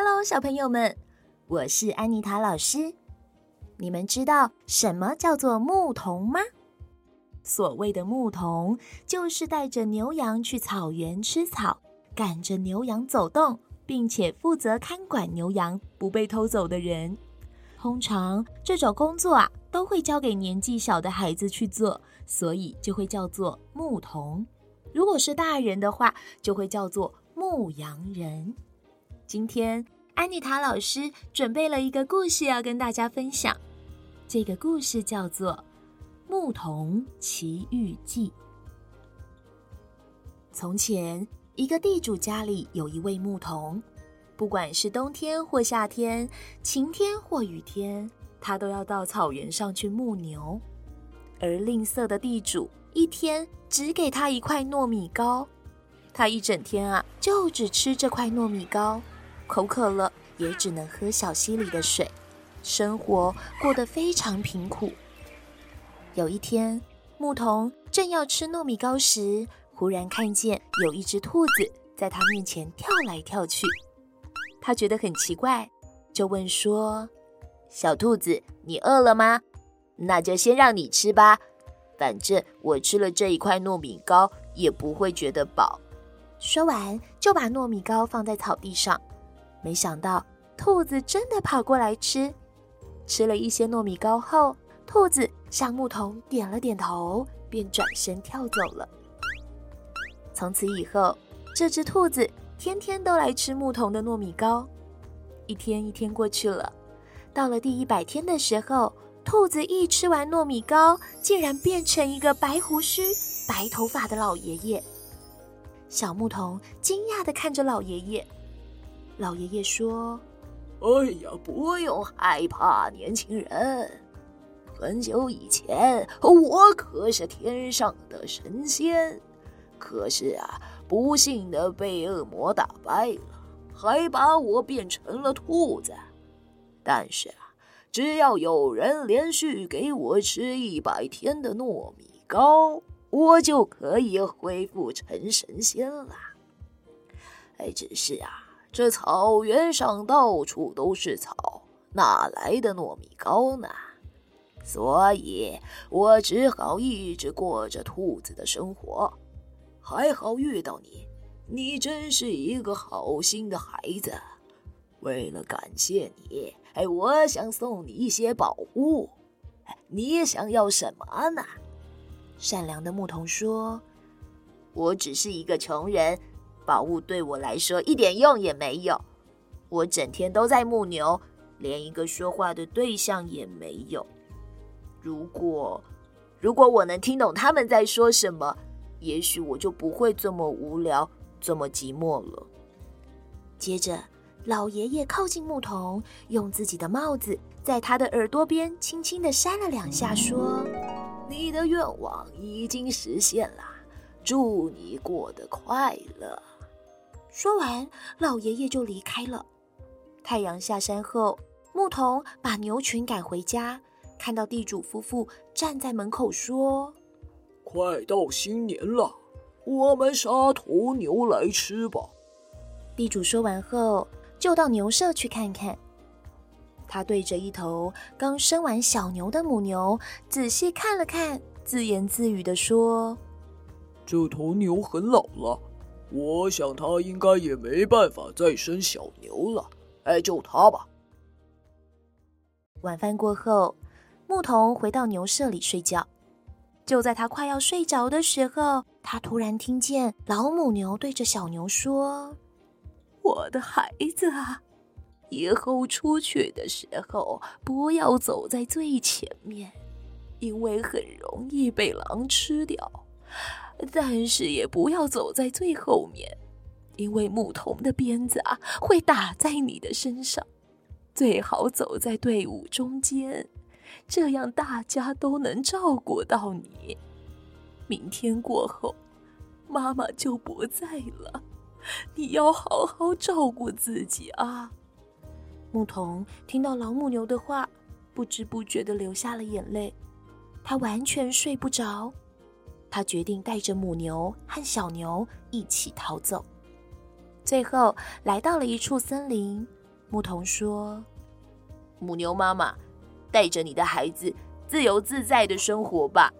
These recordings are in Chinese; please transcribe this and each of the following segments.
Hello，小朋友们，我是安妮塔老师。你们知道什么叫做牧童吗？所谓的牧童，就是带着牛羊去草原吃草，赶着牛羊走动，并且负责看管牛羊不被偷走的人。通常这种工作啊，都会交给年纪小的孩子去做，所以就会叫做牧童。如果是大人的话，就会叫做牧羊人。今天安妮塔老师准备了一个故事要跟大家分享，这个故事叫做《牧童奇遇记》。从前，一个地主家里有一位牧童，不管是冬天或夏天，晴天或雨天，他都要到草原上去牧牛。而吝啬的地主一天只给他一块糯米糕，他一整天啊就只吃这块糯米糕。口渴了，也只能喝小溪里的水，生活过得非常贫苦。有一天，牧童正要吃糯米糕时，忽然看见有一只兔子在他面前跳来跳去。他觉得很奇怪，就问说：“小兔子，你饿了吗？那就先让你吃吧，反正我吃了这一块糯米糕也不会觉得饱。”说完，就把糯米糕放在草地上。没想到，兔子真的跑过来吃。吃了一些糯米糕后，兔子向牧童点了点头，便转身跳走了。从此以后，这只兔子天天都来吃牧童的糯米糕。一天一天过去了，到了第一百天的时候，兔子一吃完糯米糕，竟然变成一个白胡须、白头发的老爷爷。小牧童惊讶地看着老爷爷。老爷爷说：“哎呀，不用害怕，年轻人。很久以前，我可是天上的神仙，可是啊，不幸的被恶魔打败了，还把我变成了兔子。但是啊，只要有人连续给我吃一百天的糯米糕，我就可以恢复成神仙了。哎，只是啊。”这草原上到处都是草，哪来的糯米糕呢？所以我只好一直过着兔子的生活。还好遇到你，你真是一个好心的孩子。为了感谢你，哎，我想送你一些宝物。你想要什么呢？善良的牧童说：“我只是一个穷人。”宝物对我来说一点用也没有，我整天都在牧牛，连一个说话的对象也没有。如果，如果我能听懂他们在说什么，也许我就不会这么无聊，这么寂寞了。接着，老爷爷靠近牧童，用自己的帽子在他的耳朵边轻轻地扇了两下，说：“你的愿望已经实现了，祝你过得快乐。”说完，老爷爷就离开了。太阳下山后，牧童把牛群赶回家，看到地主夫妇站在门口，说：“快到新年了，我们杀头牛来吃吧。”地主说完后，就到牛舍去看看。他对着一头刚生完小牛的母牛仔细看了看，自言自语地说：“这头牛很老了。”我想他应该也没办法再生小牛了，哎，就他吧。晚饭过后，牧童回到牛舍里睡觉。就在他快要睡着的时候，他突然听见老母牛对着小牛说：“我的孩子啊，以后出去的时候不要走在最前面，因为很容易被狼吃掉。”但是也不要走在最后面，因为牧童的鞭子啊会打在你的身上。最好走在队伍中间，这样大家都能照顾到你。明天过后，妈妈就不在了，你要好好照顾自己啊。牧童听到老母牛的话，不知不觉地流下了眼泪，他完全睡不着。他决定带着母牛和小牛一起逃走。最后来到了一处森林，牧童说：“母牛妈妈，带着你的孩子自由自在的生活吧。”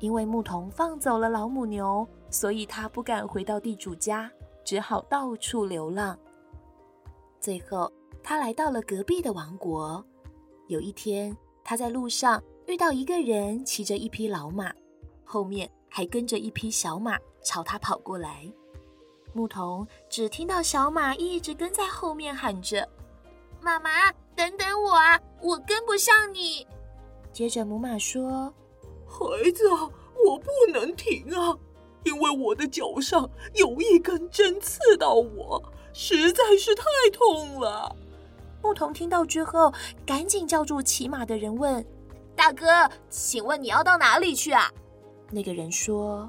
因为牧童放走了老母牛，所以他不敢回到地主家，只好到处流浪。最后，他来到了隔壁的王国。有一天，他在路上遇到一个人骑着一匹老马，后面还跟着一匹小马朝他跑过来。牧童只听到小马一直跟在后面喊着：“妈妈，等等我啊，我跟不上你。”接着母马说：“孩子啊，我不能停啊，因为我的脚上有一根针刺到我，实在是太痛了。”牧童听到之后，赶紧叫住骑马的人问：“大哥，请问你要到哪里去啊？”那个人说：“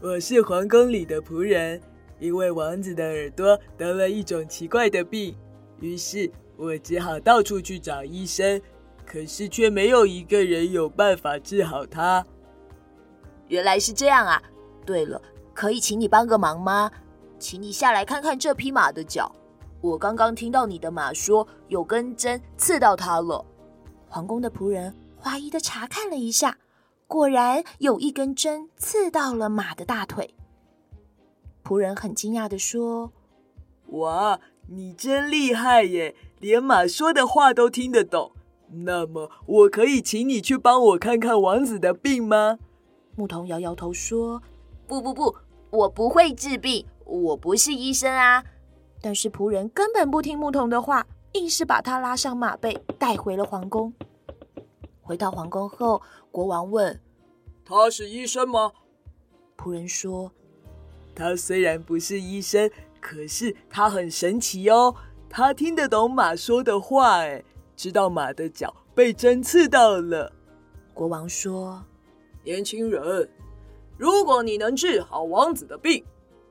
我是皇宫里的仆人。”因为王子的耳朵得了一种奇怪的病，于是我只好到处去找医生，可是却没有一个人有办法治好他。原来是这样啊！对了，可以请你帮个忙吗？请你下来看看这匹马的脚，我刚刚听到你的马说有根针刺到它了。皇宫的仆人怀疑的查看了一下，果然有一根针刺到了马的大腿。仆人很惊讶的说：“哇，你真厉害耶，连马说的话都听得懂。那么，我可以请你去帮我看看王子的病吗？”牧童摇摇头说：“不不不，我不会治病，我不是医生啊。”但是仆人根本不听牧童的话，硬是把他拉上马背，带回了皇宫。回到皇宫后，国王问：“他是医生吗？”仆人说。他虽然不是医生，可是他很神奇哦。他听得懂马说的话，哎，知道马的脚被针刺到了。国王说：“年轻人，如果你能治好王子的病，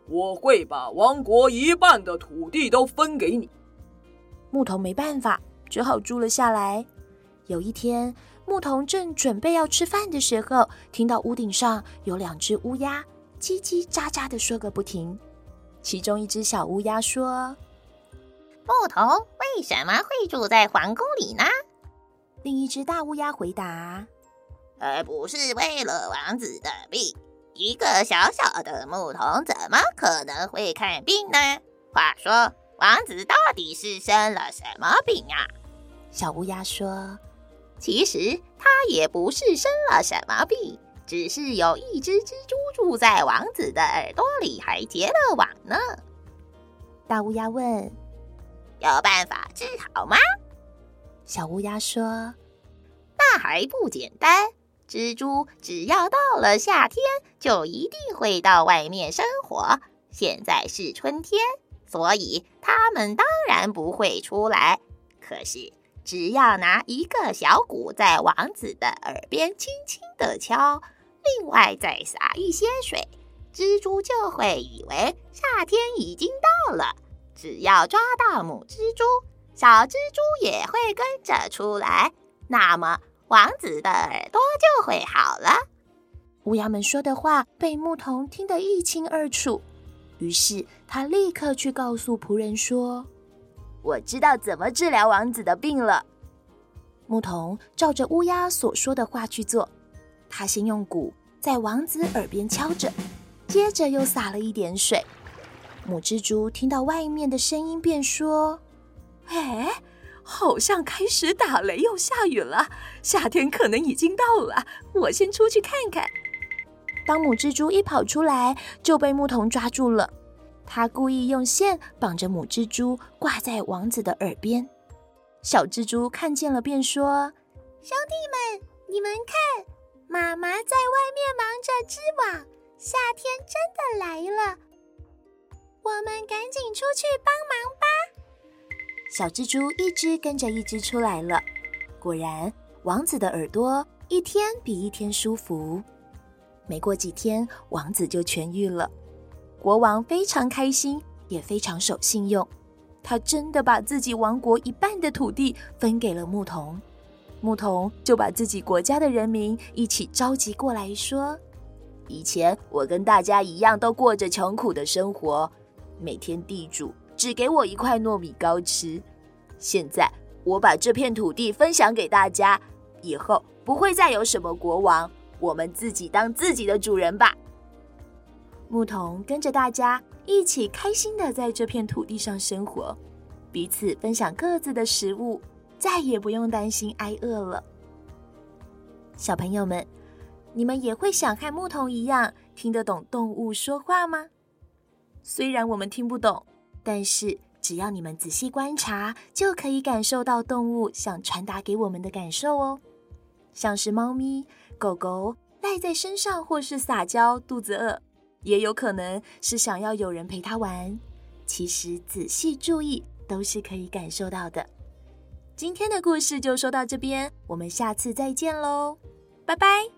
我会把王国一半的土地都分给你。”牧童没办法，只好住了下来。有一天，牧童正准备要吃饭的时候，听到屋顶上有两只乌鸦。叽叽喳喳的说个不停，其中一只小乌鸦说：“牧童为什么会住在皇宫里呢？”另一只大乌鸦回答：“而不是为了王子的病。一个小小的牧童怎么可能会看病呢？话说，王子到底是生了什么病啊？”小乌鸦说：“其实他也不是生了什么病。”只是有一只蜘蛛住在王子的耳朵里，还结了网呢。大乌鸦问：“有办法治好吗？”小乌鸦说：“那还不简单。蜘蛛只要到了夏天，就一定会到外面生活。现在是春天，所以它们当然不会出来。可是……”只要拿一个小鼓在王子的耳边轻轻地敲，另外再撒一些水，蜘蛛就会以为夏天已经到了。只要抓到母蜘蛛，小蜘蛛也会跟着出来，那么王子的耳朵就会好了。乌鸦们说的话被牧童听得一清二楚，于是他立刻去告诉仆人说。我知道怎么治疗王子的病了。牧童照着乌鸦所说的话去做。他先用鼓在王子耳边敲着，接着又洒了一点水。母蜘蛛听到外面的声音，便说：“哎，好像开始打雷又下雨了，夏天可能已经到了。我先出去看看。”当母蜘蛛一跑出来，就被牧童抓住了。他故意用线绑着母蜘蛛，挂在王子的耳边。小蜘蛛看见了，便说：“兄弟们，你们看，妈妈在外面忙着织网，夏天真的来了，我们赶紧出去帮忙吧。”小蜘蛛一只跟着一只出来了。果然，王子的耳朵一天比一天舒服。没过几天，王子就痊愈了。国王非常开心，也非常守信用。他真的把自己王国一半的土地分给了牧童，牧童就把自己国家的人民一起召集过来说：“以前我跟大家一样，都过着穷苦的生活，每天地主只给我一块糯米糕吃，现在我把这片土地分享给大家，以后不会再有什么国王，我们自己当自己的主人吧。牧童跟着大家一起开心的在这片土地上生活，彼此分享各自的食物，再也不用担心挨饿了。小朋友们，你们也会想和牧童一样听得懂动物说话吗？虽然我们听不懂，但是只要你们仔细观察，就可以感受到动物想传达给我们的感受哦。像是猫咪、狗狗赖在身上，或是撒娇、肚子饿，也有可能是想要有人陪他玩。其实仔细注意，都是可以感受到的。今天的故事就说到这边，我们下次再见喽，拜拜。